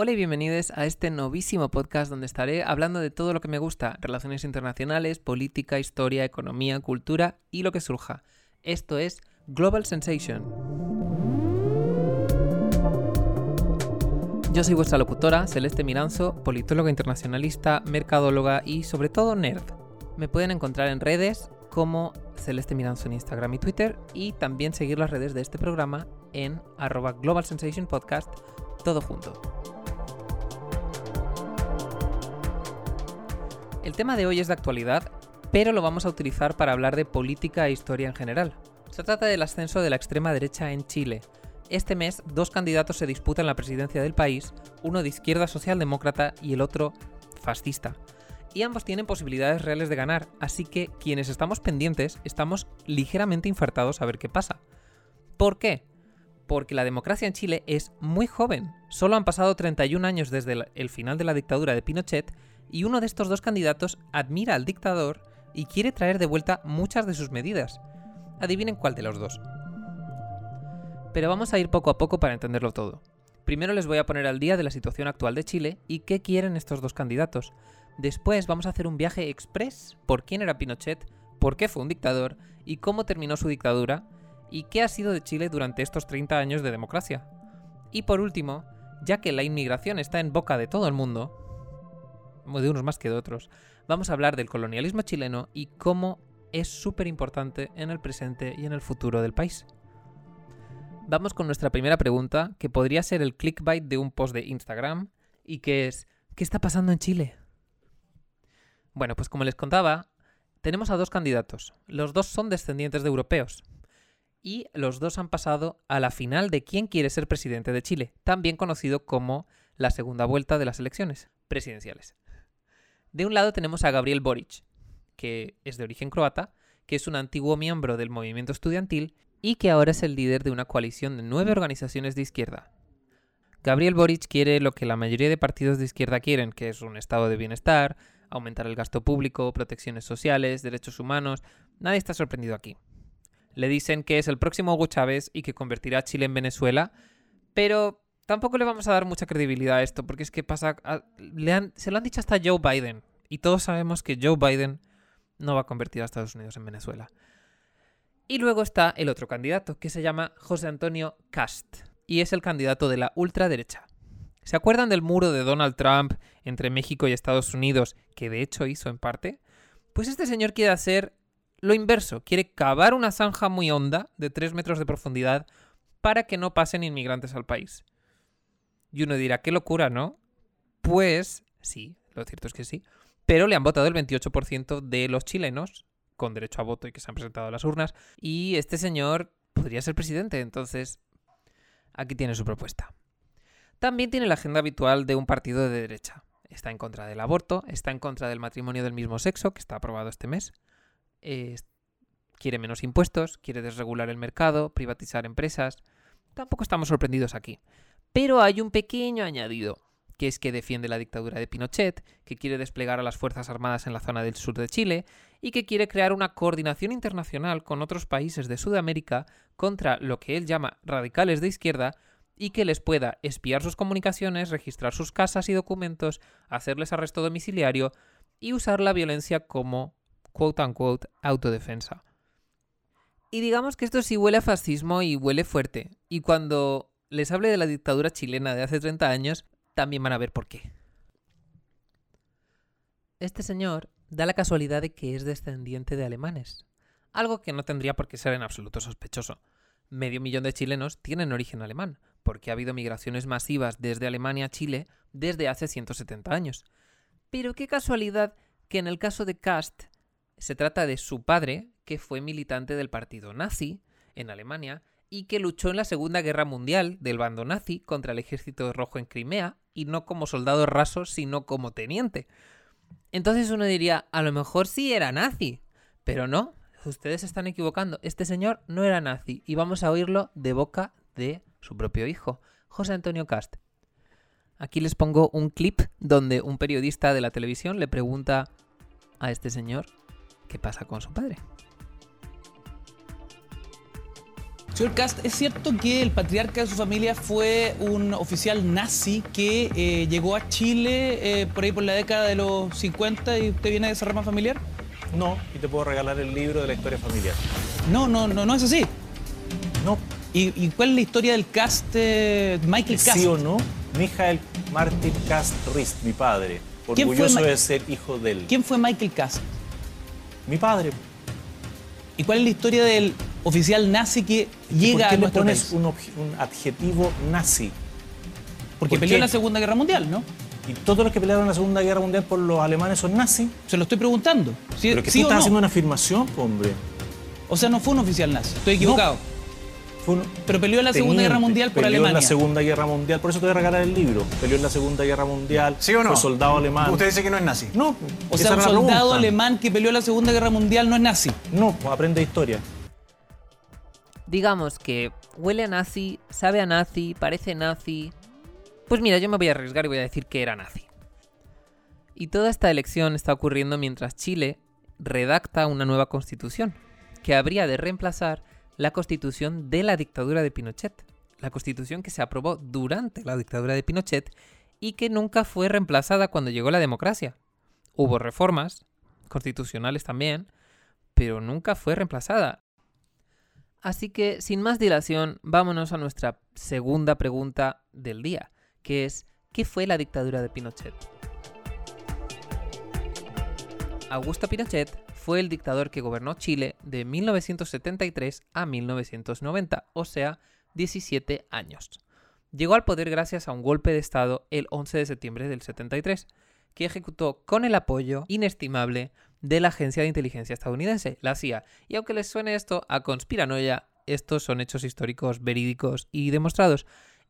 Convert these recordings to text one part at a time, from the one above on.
Hola y bienvenidos a este novísimo podcast donde estaré hablando de todo lo que me gusta, relaciones internacionales, política, historia, economía, cultura y lo que surja. Esto es Global Sensation. Yo soy vuestra locutora, Celeste Miranzo, politóloga internacionalista, mercadóloga y sobre todo nerd. Me pueden encontrar en redes como Celeste Miranzo en Instagram y Twitter y también seguir las redes de este programa en arroba Global Sensation Podcast, todo junto. El tema de hoy es de actualidad, pero lo vamos a utilizar para hablar de política e historia en general. Se trata del ascenso de la extrema derecha en Chile. Este mes, dos candidatos se disputan la presidencia del país, uno de izquierda socialdemócrata y el otro fascista. Y ambos tienen posibilidades reales de ganar, así que quienes estamos pendientes estamos ligeramente infartados a ver qué pasa. ¿Por qué? Porque la democracia en Chile es muy joven. Solo han pasado 31 años desde el final de la dictadura de Pinochet y uno de estos dos candidatos admira al dictador y quiere traer de vuelta muchas de sus medidas. Adivinen cuál de los dos. Pero vamos a ir poco a poco para entenderlo todo. Primero les voy a poner al día de la situación actual de Chile y qué quieren estos dos candidatos. Después vamos a hacer un viaje express por quién era Pinochet, por qué fue un dictador y cómo terminó su dictadura y qué ha sido de Chile durante estos 30 años de democracia. Y por último, ya que la inmigración está en boca de todo el mundo, de unos más que de otros, vamos a hablar del colonialismo chileno y cómo es súper importante en el presente y en el futuro del país. Vamos con nuestra primera pregunta, que podría ser el clickbait de un post de Instagram, y que es, ¿qué está pasando en Chile? Bueno, pues como les contaba, tenemos a dos candidatos. Los dos son descendientes de europeos. Y los dos han pasado a la final de quién quiere ser presidente de Chile, también conocido como la segunda vuelta de las elecciones presidenciales. De un lado tenemos a Gabriel Boric, que es de origen croata, que es un antiguo miembro del movimiento estudiantil y que ahora es el líder de una coalición de nueve organizaciones de izquierda. Gabriel Boric quiere lo que la mayoría de partidos de izquierda quieren, que es un estado de bienestar, aumentar el gasto público, protecciones sociales, derechos humanos. Nadie está sorprendido aquí. Le dicen que es el próximo Hugo Chávez y que convertirá a Chile en Venezuela, pero tampoco le vamos a dar mucha credibilidad a esto, porque es que pasa. se lo han dicho hasta Joe Biden. Y todos sabemos que Joe Biden no va a convertir a Estados Unidos en Venezuela. Y luego está el otro candidato, que se llama José Antonio Cast. Y es el candidato de la ultraderecha. ¿Se acuerdan del muro de Donald Trump entre México y Estados Unidos, que de hecho hizo en parte? Pues este señor quiere hacer lo inverso. Quiere cavar una zanja muy honda, de 3 metros de profundidad, para que no pasen inmigrantes al país. Y uno dirá, qué locura, ¿no? Pues sí, lo cierto es que sí. Pero le han votado el 28% de los chilenos con derecho a voto y que se han presentado a las urnas. Y este señor podría ser presidente. Entonces, aquí tiene su propuesta. También tiene la agenda habitual de un partido de derecha. Está en contra del aborto, está en contra del matrimonio del mismo sexo, que está aprobado este mes. quiere menos impuestos, quiere desregular el mercado, privatizar empresas. Tampoco estamos sorprendidos aquí. Pero hay un pequeño añadido, que es que defiende la dictadura de Pinochet, que quiere desplegar a las Fuerzas Armadas en la zona del sur de Chile y que quiere crear una coordinación internacional con otros países de Sudamérica contra lo que él llama radicales de izquierda y que les pueda espiar sus comunicaciones, registrar sus casas y documentos, hacerles arresto domiciliario y usar la violencia como quote unquote autodefensa. Y digamos que esto sí huele a fascismo y huele fuerte. Y cuando les hable de la dictadura chilena de hace 30 años, también van a ver por qué. Este señor da la casualidad de que es descendiente de alemanes, algo que no tendría por qué ser en absoluto sospechoso. Medio millón de chilenos tienen origen alemán, porque ha habido migraciones masivas desde Alemania a Chile desde hace 170 años. Pero qué casualidad que en el caso de Kast se trata de su padre, que fue militante del partido nazi en Alemania y que luchó en la Segunda Guerra Mundial del bando nazi contra el ejército rojo en Crimea, y no como soldado raso, sino como teniente. Entonces uno diría, a lo mejor sí era nazi, pero no, ustedes están equivocando, este señor no era nazi, y vamos a oírlo de boca de su propio hijo, José Antonio Cast. Aquí les pongo un clip donde un periodista de la televisión le pregunta a este señor qué pasa con su padre. Señor Cast, ¿es cierto que el patriarca de su familia fue un oficial nazi que eh, llegó a Chile eh, por ahí por la década de los 50 y usted viene de esa rama familiar? No, y te puedo regalar el libro de la historia familiar. No, no, no, no es así. No. ¿Y, y cuál es la historia del Cast, eh, Michael Cast? ¿Sí o no? Michael Martin Cast Rist, mi padre. ¿Quién fue Orgulloso de ser hijo de él. ¿Quién fue Michael Cast? Mi padre. ¿Y cuál es la historia del oficial nazi que ¿Y llega ¿Por a qué le nuestro pones país? un, adjetivo nazi? Porque ¿por peleó qué? en la Segunda Guerra Mundial, ¿no? Y todos los que pelearon en la Segunda Guerra Mundial por los alemanes son nazis. Se lo estoy preguntando. ¿Sí, Pero que sí tú o estás no? haciendo una afirmación, hombre. O sea, no fue un oficial nazi. Estoy equivocado. Fue un- Pero peleó en la Segunda Guerra. Mundial por Peleó Alemania. en la Segunda Guerra Mundial, por eso te voy a regalar el libro. Peleó en la Segunda Guerra Mundial. ¿Sí o no? Fue soldado alemán. Usted dice que no es nazi. No, O sea, un soldado pregunta. alemán que peleó en la Segunda Guerra Mundial no es nazi. No, pues aprende historia. Digamos que huele a nazi, sabe a nazi, parece nazi. Pues mira, yo me voy a arriesgar y voy a decir que era nazi. Y toda esta elección está ocurriendo mientras Chile redacta una nueva constitución, que habría de reemplazar la constitución de la dictadura de Pinochet. La constitución que se aprobó durante la dictadura de Pinochet y que nunca fue reemplazada cuando llegó la democracia. Hubo reformas, constitucionales también, pero nunca fue reemplazada. Así que, sin más dilación, vámonos a nuestra segunda pregunta del día, que es, ¿qué fue la dictadura de Pinochet? Augusto Pinochet fue el dictador que gobernó Chile de 1973 a 1990, o sea, 17 años. Llegó al poder gracias a un golpe de Estado el 11 de septiembre del 73, que ejecutó con el apoyo inestimable de la agencia de inteligencia estadounidense, la CIA. Y aunque les suene esto a conspiranoia, estos son hechos históricos verídicos y demostrados.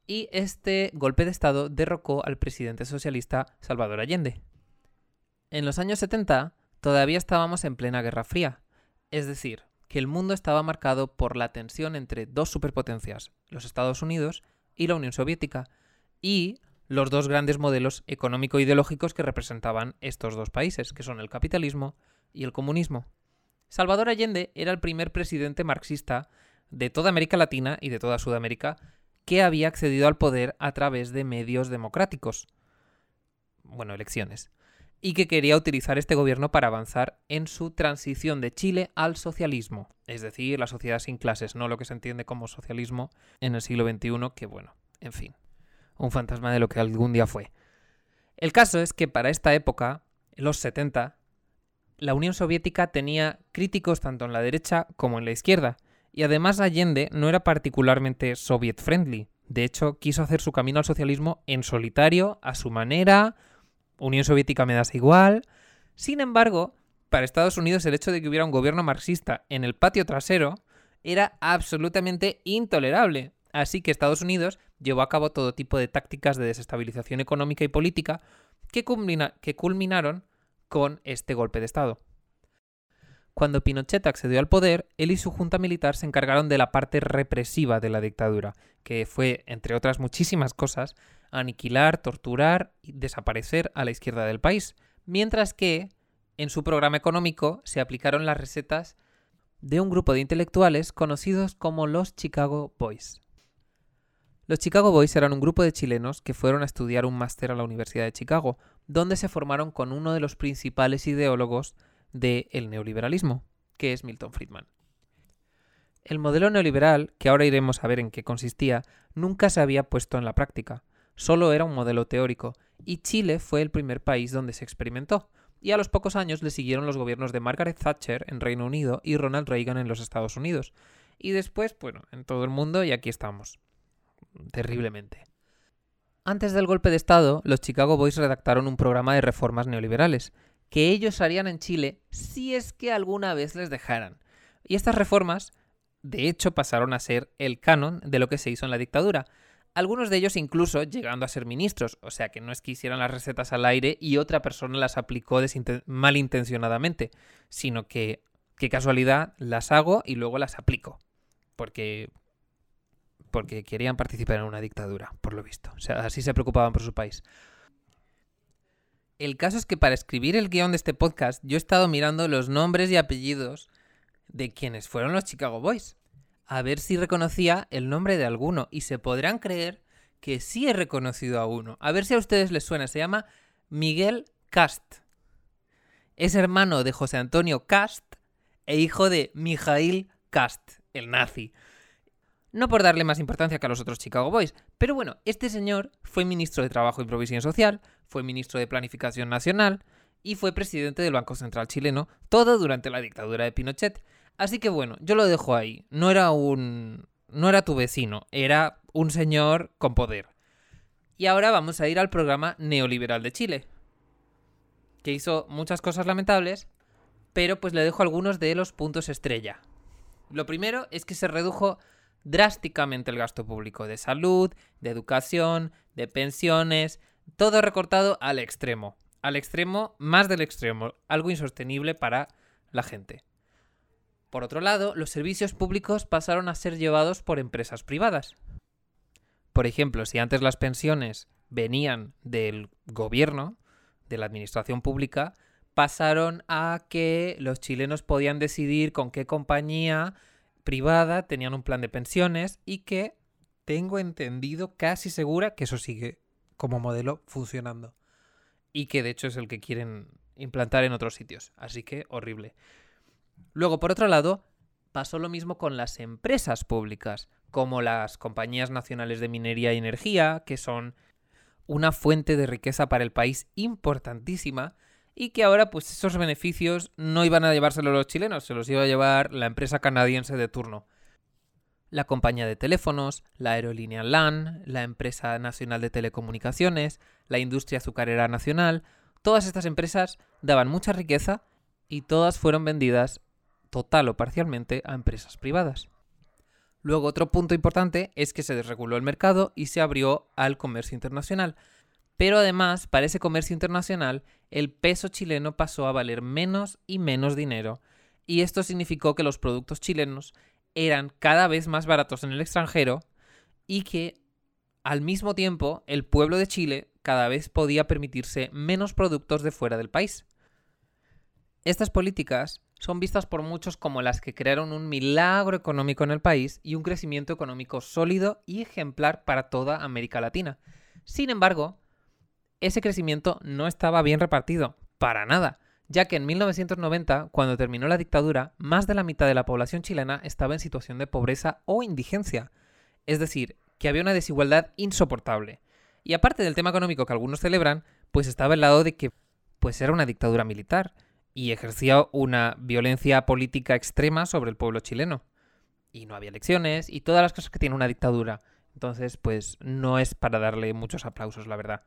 Y este golpe de Estado derrocó al presidente socialista Salvador Allende. En los años 70 todavía estábamos en plena Guerra Fría, es decir, que el mundo estaba marcado por la tensión entre dos superpotencias, los Estados Unidos y la Unión Soviética, y los dos grandes modelos económico-ideológicos que representaban estos dos países, que son el capitalismo y el comunismo. Salvador Allende era el primer presidente marxista de toda América Latina y de toda Sudamérica que había accedido al poder a través de medios democráticos. Bueno, elecciones. Y que quería utilizar este gobierno para avanzar en su transición de Chile al socialismo, es decir, la sociedad sin clases, no lo que se entiende como socialismo en el siglo XXI, que bueno, en fin, un fantasma de lo que algún día fue. El caso es que para esta época, en los 70, la Unión Soviética tenía críticos tanto en la derecha como en la izquierda, y además Allende no era particularmente soviet friendly. De hecho, quiso hacer su camino al socialismo en solitario, a su manera. Unión Soviética me das igual. Sin embargo, para Estados Unidos el hecho de que hubiera un gobierno marxista en el patio trasero era absolutamente intolerable. Así que Estados Unidos llevó a cabo todo tipo de tácticas de desestabilización económica y política que, que culminaron con este golpe de Estado. Cuando Pinochet accedió al poder, él y su junta militar se encargaron de la parte represiva de la dictadura, que fue, entre otras muchísimas cosas, aniquilar, torturar y desaparecer a la izquierda del país, mientras que en su programa económico se aplicaron las recetas de un grupo de intelectuales conocidos como los Chicago Boys. Los Chicago Boys eran un grupo de chilenos que fueron a estudiar un máster a la Universidad de Chicago, donde se formaron con uno de los principales ideólogos del neoliberalismo, que es Milton Friedman. El modelo neoliberal, que ahora iremos a ver en qué consistía, nunca se había puesto en la práctica, solo era un modelo teórico, y Chile fue el primer país donde se experimentó, y a los pocos años le siguieron los gobiernos de Margaret Thatcher en Reino Unido y Ronald Reagan en los Estados Unidos, y después, bueno, en todo el mundo y aquí estamos. Terriblemente. Antes del golpe de Estado, los Chicago Boys redactaron un programa de reformas neoliberales, que ellos harían en Chile si es que alguna vez les dejaran. Y estas reformas, de hecho, pasaron a ser el canon de lo que se hizo en la dictadura. Algunos de ellos incluso llegando a ser ministros, o sea que no es que hicieran las recetas al aire y otra persona las aplicó malintencionadamente, sino que, qué casualidad, las hago y luego las aplico. Porque porque querían participar en una dictadura, por lo visto. O sea, así se preocupaban por su país. El caso es que para escribir el guion de este podcast yo he estado mirando los nombres y apellidos de quienes fueron los Chicago Boys. a ver si reconocía el nombre de alguno. Y se podrán creer que sí he reconocido a uno. A ver si a ustedes les suena. Se llama Miguel Cast. Es hermano de José Antonio Cast e hijo de Mijail Cast, el nazi. No por darle más importancia que a los otros Chicago Boys, pero bueno, este señor fue ministro de Trabajo y Provisión Social, fue ministro de Planificación Nacional y fue presidente del Banco Central chileno, todo durante la dictadura de Pinochet. Así que bueno, yo lo dejo ahí. No era un. No era tu vecino, era un señor con poder. Y ahora vamos a ir al programa neoliberal de Chile, que hizo muchas cosas lamentables, pero pues le dejo algunos de los puntos estrella. Lo primero es que se redujo drásticamente el gasto público de salud, de educación, de pensiones, todo recortado al extremo. Al extremo, más del extremo, algo insostenible para la gente. Por otro lado, los servicios públicos pasaron a ser llevados por empresas privadas. Por ejemplo, si antes las pensiones venían del gobierno, de la administración pública, pasaron a que los chilenos podían decidir con qué compañía privada tenían un plan de pensiones y que tengo entendido casi segura que eso sigue como modelo funcionando. Y que de hecho es el que quieren implantar en otros sitios. Así que horrible. Luego, por otro lado, pasó lo mismo con las empresas públicas, como las compañías nacionales de minería y energía, que son una fuente de riqueza para el país importantísima y que ahora pues esos beneficios no iban a llevárselo los chilenos, se los iba a llevar la empresa canadiense de turno. La compañía de teléfonos, la aerolínea LAN, la empresa nacional de telecomunicaciones, la industria azucarera nacional, todas estas empresas daban mucha riqueza y todas fueron vendidas total o parcialmente a empresas privadas. Luego otro punto importante es que se desreguló el mercado y se abrió al comercio internacional. Pero además, para ese comercio internacional, el peso chileno pasó a valer menos y menos dinero, y esto significó que los productos chilenos eran cada vez más baratos en el extranjero y que al mismo tiempo el pueblo de Chile cada vez podía permitirse menos productos de fuera del país. Estas políticas son vistas por muchos como las que crearon un milagro económico en el país y un crecimiento económico sólido y ejemplar para toda América Latina. Sin embargo, ese crecimiento no estaba bien repartido, para nada, ya que en 1990, cuando terminó la dictadura, más de la mitad de la población chilena estaba en situación de pobreza o indigencia. Es decir, que había una desigualdad insoportable. Y aparte del tema económico que algunos celebran, pues estaba el lado de que pues era una dictadura militar y ejercía una violencia política extrema sobre el pueblo chileno. Y no había elecciones y todas las cosas que tiene una dictadura. Entonces, pues no es para darle muchos aplausos, la verdad.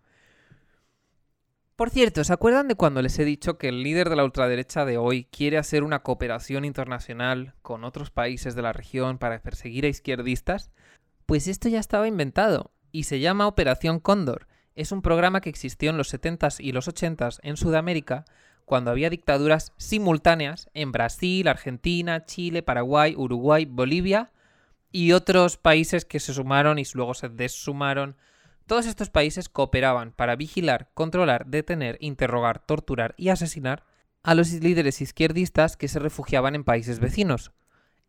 Por cierto, ¿se acuerdan de cuando les he dicho que el líder de la ultraderecha de hoy quiere hacer una cooperación internacional con otros países de la región para perseguir a izquierdistas? Pues esto ya estaba inventado y se llama Operación Cóndor. Es un programa que existió en los 70s y los 80s en Sudamérica cuando había dictaduras simultáneas en Brasil, Argentina, Chile, Paraguay, Uruguay, Bolivia y otros países que se sumaron y luego se desumaron. Todos estos países cooperaban para vigilar, controlar, detener, interrogar, torturar y asesinar a los líderes izquierdistas que se refugiaban en países vecinos.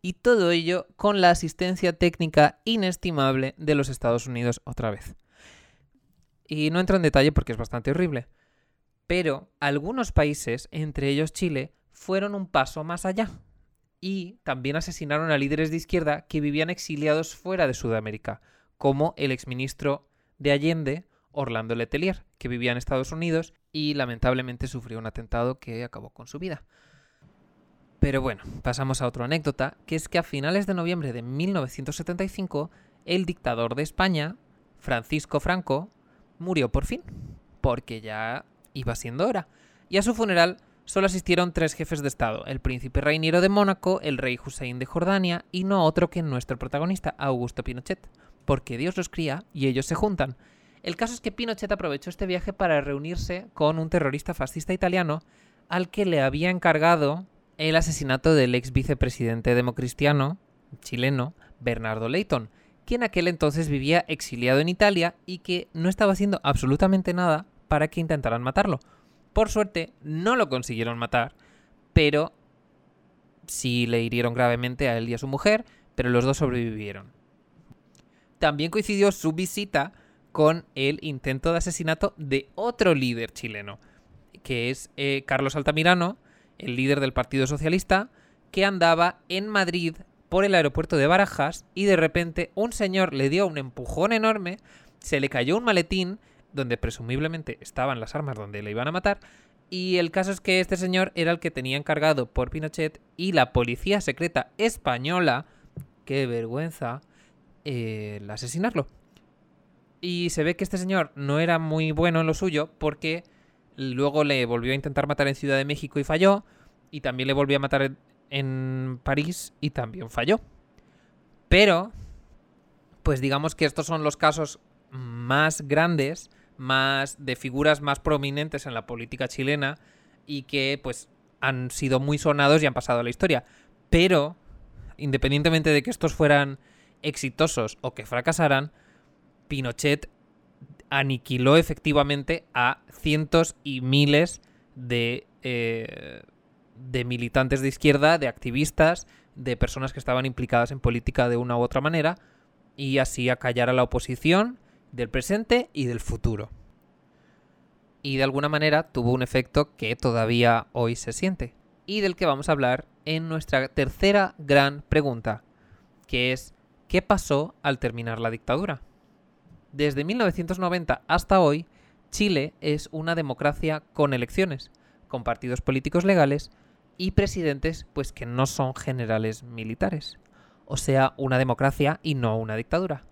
Y todo ello con la asistencia técnica inestimable de los Estados Unidos otra vez. Y no entro en detalle porque es bastante horrible. Pero algunos países, entre ellos Chile, fueron un paso más allá y también asesinaron a líderes de izquierda que vivían exiliados fuera de Sudamérica, como el exministro de Allende, Orlando Letelier, que vivía en Estados Unidos y lamentablemente sufrió un atentado que acabó con su vida. Pero bueno, pasamos a otra anécdota, que es que a finales de noviembre de 1975, el dictador de España, Francisco Franco, murió por fin, porque ya iba siendo hora. Y a su funeral solo asistieron tres jefes de Estado, el príncipe Reiniero de Mónaco, el rey Hussein de Jordania y no otro que nuestro protagonista, Augusto Pinochet, porque Dios los cría y ellos se juntan. El caso es que Pinochet aprovechó este viaje para reunirse con un terrorista fascista italiano al que le había encargado el asesinato del ex vicepresidente democristiano chileno Bernardo Leighton, quien aquel entonces vivía exiliado en Italia y que no estaba haciendo absolutamente nada para que intentaran matarlo. Por suerte, no lo consiguieron matar, pero sí le hirieron gravemente a él y a su mujer, pero los dos sobrevivieron. También coincidió su visita con el intento de asesinato de otro líder chileno, que es eh, Carlos Altamirano, el líder del Partido Socialista, que andaba en Madrid por el aeropuerto de Barajas y de repente un señor le dio un empujón enorme, se le cayó un maletín donde presumiblemente estaban las armas donde le iban a matar y el caso es que este señor era el que tenía encargado por Pinochet y la policía secreta española, qué vergüenza, el asesinarlo. Y se ve que este señor no era muy bueno en lo suyo porque luego le volvió a intentar matar en Ciudad de México y falló. Y también le volvió a matar en París y también falló. Pero, pues digamos que estos son los casos más grandes, más de figuras más prominentes en la política chilena y que pues han sido muy sonados y han pasado a la historia. Pero, independientemente de que estos fueran exitosos o que fracasaran, Pinochet aniquiló efectivamente a cientos y miles de, eh, de militantes de izquierda, de activistas, de personas que estaban implicadas en política de una u otra manera, y así acallar a la oposición del presente y del futuro. Y de alguna manera tuvo un efecto que todavía hoy se siente, y del que vamos a hablar en nuestra tercera gran pregunta, que es ¿qué pasó al terminar la dictadura? Desde 1990 hasta hoy, Chile es una democracia con elecciones, con partidos políticos legales y presidentes pues que no son generales militares. O sea, una democracia y no una dictadura.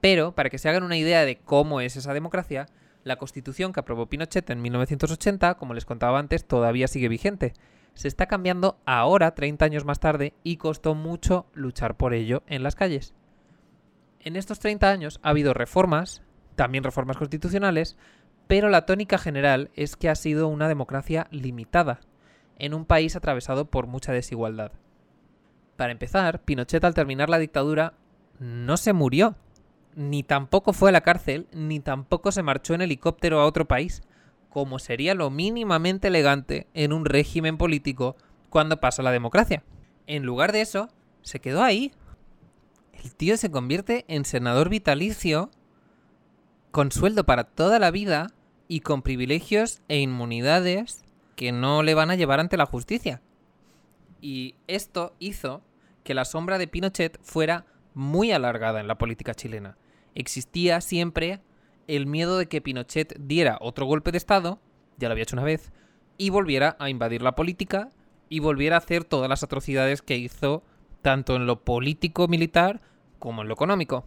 Pero, para que se hagan una idea de cómo es esa democracia, la constitución que aprobó Pinochet en 1980, como les contaba antes, todavía sigue vigente. Se está cambiando ahora, 30 años más tarde, y costó mucho luchar por ello en las calles. En estos 30 años ha habido reformas, también reformas constitucionales, pero la tónica general es que ha sido una democracia limitada, en un país atravesado por mucha desigualdad. Para empezar, Pinochet al terminar la dictadura no se murió, ni tampoco fue a la cárcel, ni tampoco se marchó en helicóptero a otro país, como sería lo mínimamente elegante en un régimen político cuando pasa la democracia. En lugar de eso, se quedó ahí, el tío se convierte en senador vitalicio con sueldo para toda la vida y con privilegios e inmunidades que no le van a llevar ante la justicia. Y esto hizo que la sombra de Pinochet fuera muy alargada en la política chilena. Existía siempre el miedo de que Pinochet diera otro golpe de Estado, ya lo había hecho una vez, y volviera a invadir la política y volviera a hacer todas las atrocidades que hizo tanto en lo político militar como en lo económico.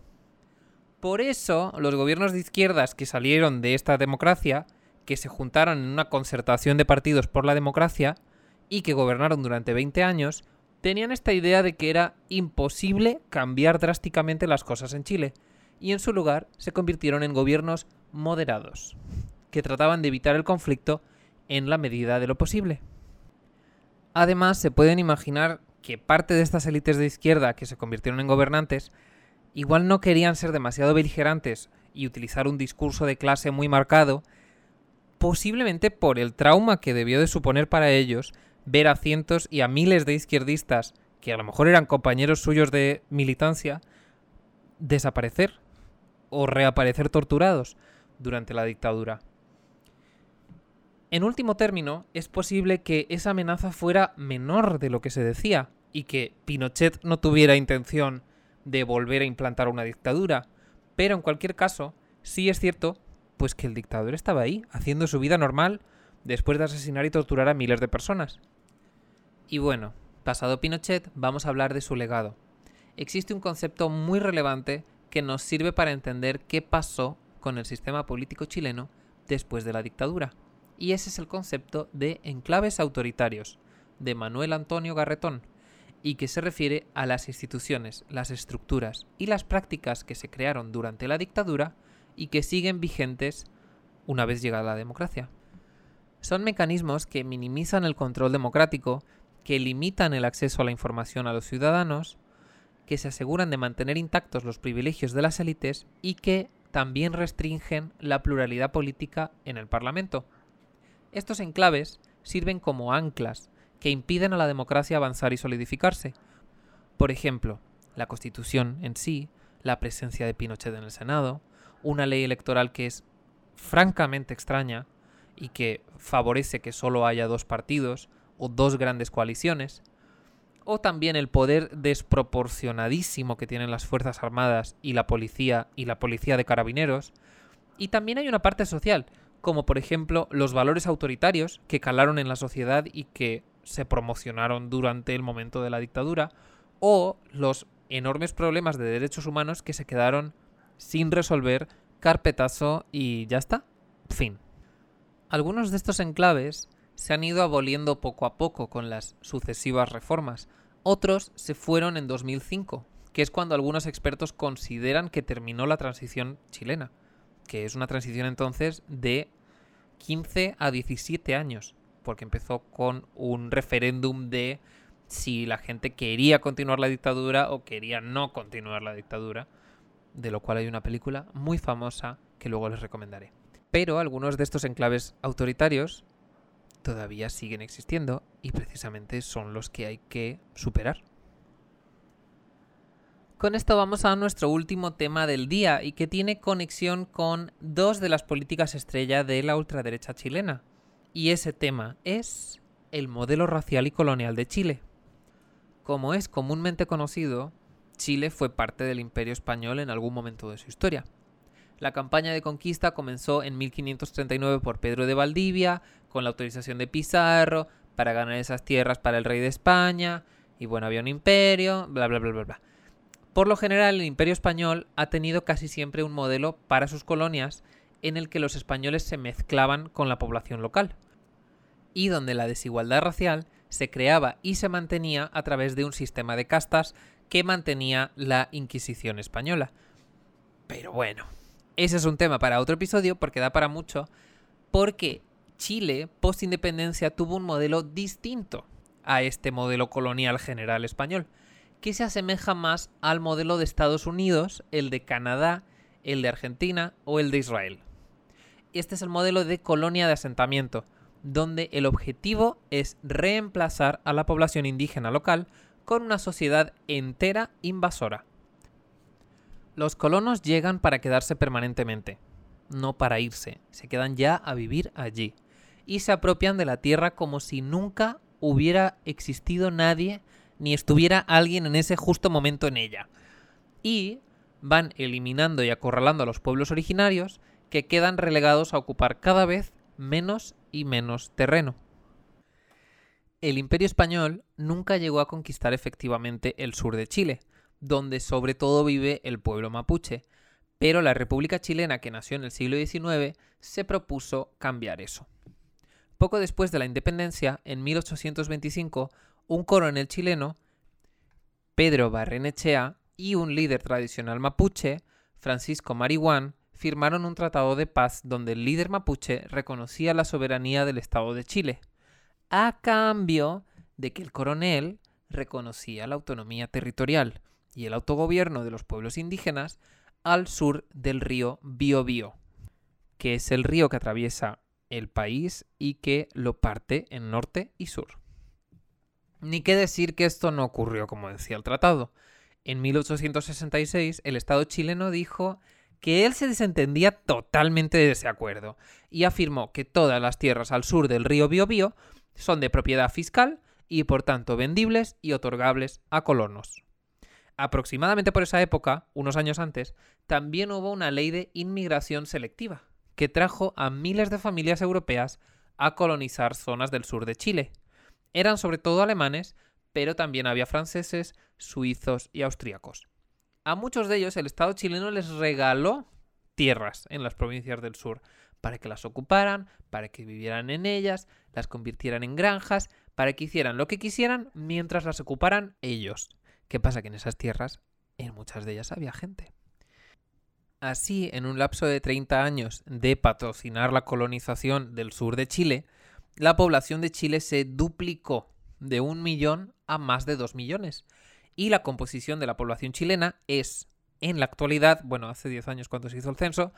Por eso, los gobiernos de izquierdas que salieron de esta democracia, que se juntaron en una concertación de partidos por la democracia y que gobernaron durante 20 años, tenían esta idea de que era imposible cambiar drásticamente las cosas en Chile, y en su lugar se convirtieron en gobiernos moderados, que trataban de evitar el conflicto en la medida de lo posible. Además, se pueden imaginar que parte de estas élites de izquierda que se convirtieron en gobernantes igual no querían ser demasiado beligerantes y utilizar un discurso de clase muy marcado, posiblemente por el trauma que debió de suponer para ellos ver a cientos y a miles de izquierdistas, que a lo mejor eran compañeros suyos de militancia, desaparecer o reaparecer torturados durante la dictadura. En último término, es posible que esa amenaza fuera menor de lo que se decía y que Pinochet no tuviera intención de volver a implantar una dictadura, pero en cualquier caso, sí es cierto pues que el dictador estaba ahí, haciendo su vida normal después de asesinar y torturar a miles de personas. Y bueno, pasado Pinochet, vamos a hablar de su legado. Existe un concepto muy relevante que nos sirve para entender qué pasó con el sistema político chileno después de la dictadura y ese es el concepto de enclaves autoritarios, de Manuel Antonio Garretón, y que se refiere a las instituciones, las estructuras y las prácticas que se crearon durante la dictadura y que siguen vigentes una vez llegada la democracia. Son mecanismos que minimizan el control democrático, que limitan el acceso a la información a los ciudadanos, que se aseguran de mantener intactos los privilegios de las élites y que también restringen la pluralidad política en el Parlamento. Estos enclaves sirven como anclas que impiden a la democracia avanzar y solidificarse, Por ejemplo, la Constitución en sí, la presencia de Pinochet en el Senado, una ley electoral que es francamente extraña y que favorece que solo haya dos partidos o dos grandes coaliciones, o también el poder desproporcionadísimo que tienen las Fuerzas Armadas y la policía y la policía de carabineros, y también hay una parte social, como por ejemplo los valores autoritarios que calaron en la sociedad y que se promocionaron durante el momento de la dictadura, o los enormes problemas de derechos humanos que se quedaron sin resolver, carpetazo y ya está. Fin. Algunos de estos enclaves se han ido aboliendo poco a poco con las sucesivas reformas. Otros se fueron en 2005, que es cuando algunos expertos consideran que terminó la transición chilena, que es una transición entonces de 15 a 17 años, porque empezó con un referéndum de si la gente quería continuar la dictadura o quería no continuar la dictadura, de lo cual hay una película muy famosa que luego les recomendaré. Pero algunos de estos enclaves autoritarios todavía siguen existiendo y precisamente son los que hay que superar. Con esto vamos a nuestro último tema del día y que tiene conexión con dos de las políticas estrella de la ultraderecha chilena. Y ese tema es el modelo racial y colonial de Chile. Como es comúnmente conocido, Chile fue parte del Imperio Español en algún momento de su historia. La campaña de conquista comenzó en 1539 por Pedro de Valdivia, con la autorización de Pizarro, para ganar esas tierras para el rey de España, y bueno, había un imperio, bla, bla, bla, bla, bla. Por lo general, el imperio español ha tenido casi siempre un modelo para sus colonias en el que los españoles se mezclaban con la población local, y donde la desigualdad racial se creaba y se mantenía a través de un sistema de castas que mantenía la Inquisición española. Pero bueno, ese es un tema para otro episodio porque da para mucho, porque Chile, post independencia, tuvo un modelo distinto a este modelo colonial general español, que se asemeja más al modelo de Estados Unidos, el de Canadá, el de Argentina o el de Israel. Este es el modelo de colonia de asentamiento, donde el objetivo es reemplazar a la población indígena local con una sociedad entera invasora. Los colonos llegan para quedarse permanentemente, no para irse, se quedan ya a vivir allí, y se apropian de la tierra como si nunca hubiera existido nadie ni estuviera alguien en ese justo momento en ella. Y van eliminando y acorralando a los pueblos originarios que quedan relegados a ocupar cada vez menos y menos terreno. El imperio español nunca llegó a conquistar efectivamente el sur de Chile, donde sobre todo vive el pueblo mapuche, pero la República Chilena que nació en el siglo XIX se propuso cambiar eso. Poco después de la independencia, en 1825, un coronel chileno, Pedro Barrenechea, y un líder tradicional mapuche, Francisco Marihuán, firmaron un tratado de paz donde el líder mapuche reconocía la soberanía del Estado de Chile, a cambio de que el coronel reconocía la autonomía territorial y el autogobierno de los pueblos indígenas al sur del río Biobío, que es el río que atraviesa el país y que lo parte en norte y sur. Ni qué decir que esto no ocurrió como decía el tratado. En 1866 el Estado chileno dijo que él se desentendía totalmente de ese acuerdo y afirmó que todas las tierras al sur del río Biobío son de propiedad fiscal y por tanto vendibles y otorgables a colonos. Aproximadamente por esa época, unos años antes, también hubo una ley de inmigración selectiva, que trajo a miles de familias europeas a colonizar zonas del sur de Chile. Eran sobre todo alemanes, pero también había franceses, suizos y austríacos. A muchos de ellos el Estado chileno les regaló tierras en las provincias del sur, para que las ocuparan, para que vivieran en ellas, las convirtieran en granjas, para que hicieran lo que quisieran mientras las ocuparan ellos. ¿Qué pasa? Que en esas tierras, en muchas de ellas había gente. Así, en un lapso de 30 años de patrocinar la colonización del sur de Chile, la población de Chile se duplicó de un millón a más de dos millones. Y la composición de la población chilena es, en la actualidad, bueno, hace 10 años cuando se hizo el censo,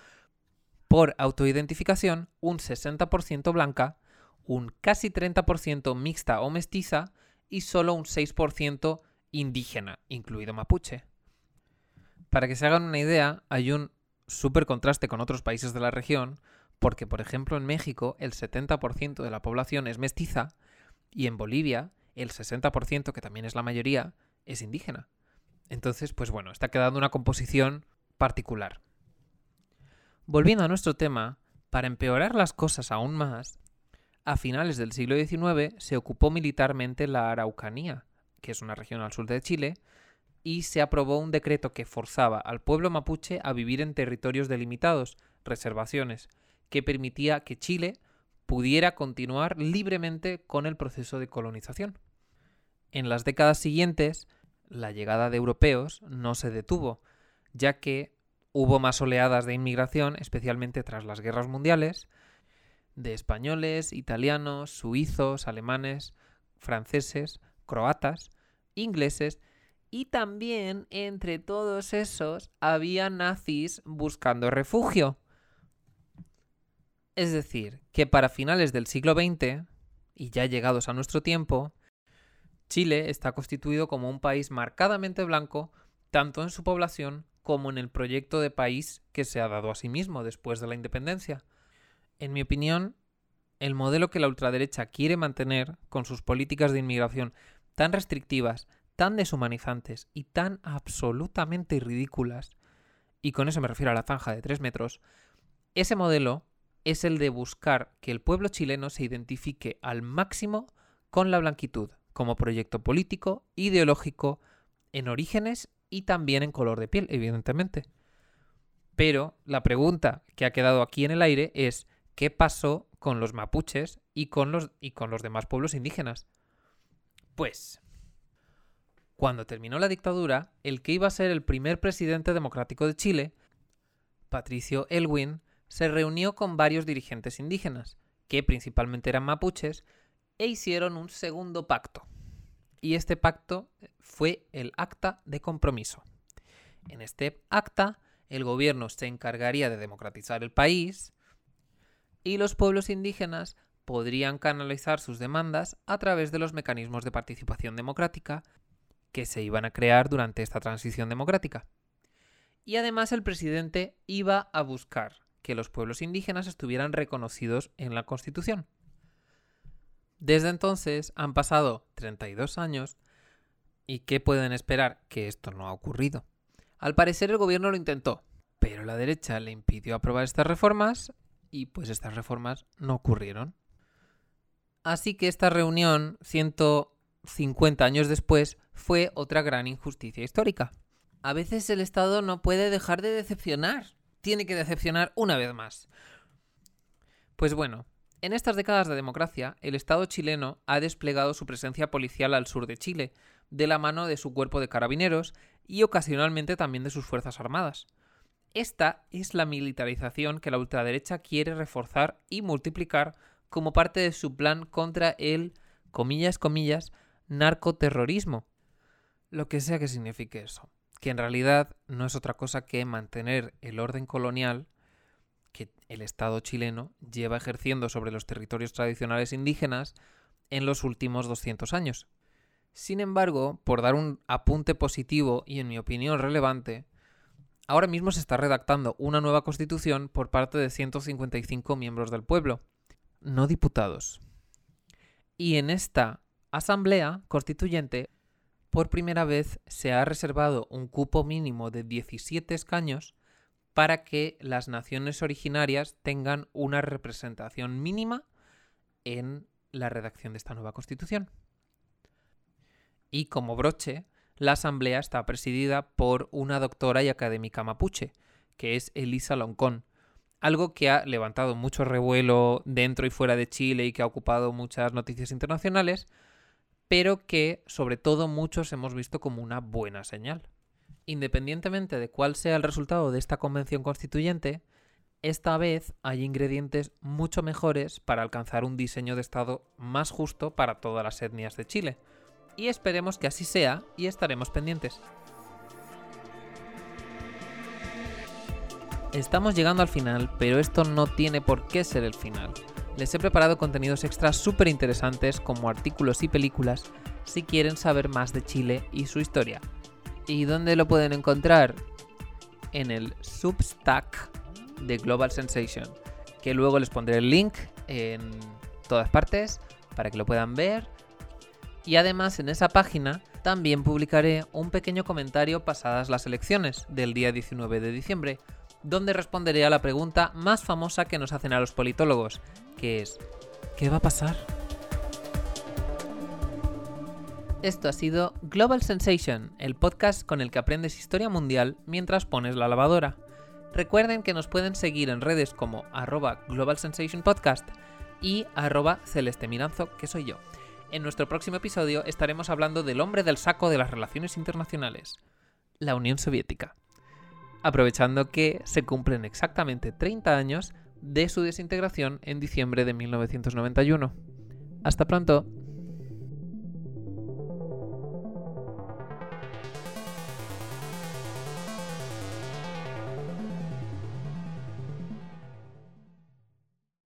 por autoidentificación, un 60% blanca, un casi 30% mixta o mestiza y solo un 6% indígena, incluido mapuche. Para que se hagan una idea, hay un súper contraste con otros países de la región, porque por ejemplo en México el 70% de la población es mestiza y en Bolivia el 60%, que también es la mayoría, es indígena. Entonces, pues bueno, está quedando una composición particular. Volviendo a nuestro tema, para empeorar las cosas aún más, a finales del siglo XIX se ocupó militarmente la Araucanía, que es una región al sur de Chile, y se aprobó un decreto que forzaba al pueblo mapuche a vivir en territorios delimitados, reservaciones, que permitía que Chile pudiera continuar libremente con el proceso de colonización. En las décadas siguientes, la llegada de europeos no se detuvo, ya que hubo más oleadas de inmigración, especialmente tras las guerras mundiales, de españoles, italianos, suizos, alemanes, franceses, croatas, ingleses y también entre todos esos había nazis buscando refugio. Es decir, que para finales del siglo XX, y ya llegados a nuestro tiempo, Chile está constituido como un país marcadamente blanco, tanto en su población como en el proyecto de país que se ha dado a sí mismo después de la independencia. En mi opinión, el modelo que la ultraderecha quiere mantener con sus políticas de inmigración tan restrictivas, tan deshumanizantes y tan absolutamente ridículas, y con eso me refiero a la zanja de tres metros, ese modelo es el de buscar que el pueblo chileno se identifique al máximo con la blanquitud, como proyecto político, ideológico, en orígenes y también en color de piel, evidentemente. Pero la pregunta que ha quedado aquí en el aire es ¿qué pasó con los mapuches y con los, y con los demás pueblos indígenas? Pues, cuando terminó la dictadura, el que iba a ser el primer presidente democrático de Chile, Patricio Elwin, se reunió con varios dirigentes indígenas, que principalmente eran mapuches, e hicieron un segundo pacto. Y este pacto fue el acta de compromiso. En este acta, el gobierno se encargaría de democratizar el país y los pueblos indígenas podrían canalizar sus demandas a través de los mecanismos de participación democrática que se iban a crear durante esta transición democrática. Y además el presidente iba a buscar que los pueblos indígenas estuvieran reconocidos en la Constitución. Desde entonces han pasado 32 años y ¿qué pueden esperar? Que esto no ha ocurrido. Al parecer el gobierno lo intentó, pero la derecha le impidió aprobar estas reformas y pues estas reformas no ocurrieron. Así que esta reunión, 150 años después, fue otra gran injusticia histórica. A veces el Estado no puede dejar de decepcionar. Tiene que decepcionar una vez más. Pues bueno, en estas décadas de democracia, el Estado chileno ha desplegado su presencia policial al sur de Chile, de la mano de su cuerpo de carabineros y ocasionalmente también de sus Fuerzas Armadas. Esta es la militarización que la ultraderecha quiere reforzar y multiplicar como parte de su plan contra el, comillas, comillas, narcoterrorismo. Lo que sea que signifique eso. Que en realidad no es otra cosa que mantener el orden colonial que el Estado chileno lleva ejerciendo sobre los territorios tradicionales indígenas en los últimos 200 años. Sin embargo, por dar un apunte positivo y en mi opinión relevante, ahora mismo se está redactando una nueva constitución por parte de 155 miembros del pueblo, no diputados. Y en esta asamblea constituyente, por primera vez se ha reservado un cupo mínimo de 17 escaños para que las naciones originarias tengan una representación mínima en la redacción de esta nueva constitución. Y como broche, la asamblea está presidida por una doctora y académica mapuche, que es Elisa Loncón, algo que ha levantado mucho revuelo dentro y fuera de Chile y que ha ocupado muchas noticias internacionales, pero que sobre todo muchos hemos visto como una buena señal. Independientemente de cuál sea el resultado de esta convención constituyente, esta vez hay ingredientes mucho mejores para alcanzar un diseño de Estado más justo para todas las etnias de Chile. Y esperemos que así sea y estaremos pendientes. Estamos llegando al final, pero esto no tiene por qué ser el final. Les he preparado contenidos extras súper interesantes como artículos y películas si quieren saber más de Chile y su historia. ¿Y dónde lo pueden encontrar? En el Substack de Global Sensation, que luego les pondré el link en todas partes para que lo puedan ver. Y además en esa página también publicaré un pequeño comentario pasadas las elecciones del día 19 de diciembre, donde responderé a la pregunta más famosa que nos hacen a los politólogos, que es ¿qué va a pasar? Esto ha sido Global Sensation, el podcast con el que aprendes historia mundial mientras pones la lavadora. Recuerden que nos pueden seguir en redes como arroba Global Sensation Podcast y arroba Celeste Miranzo, que soy yo. En nuestro próximo episodio estaremos hablando del hombre del saco de las relaciones internacionales, la Unión Soviética. Aprovechando que se cumplen exactamente 30 años de su desintegración en diciembre de 1991. Hasta pronto.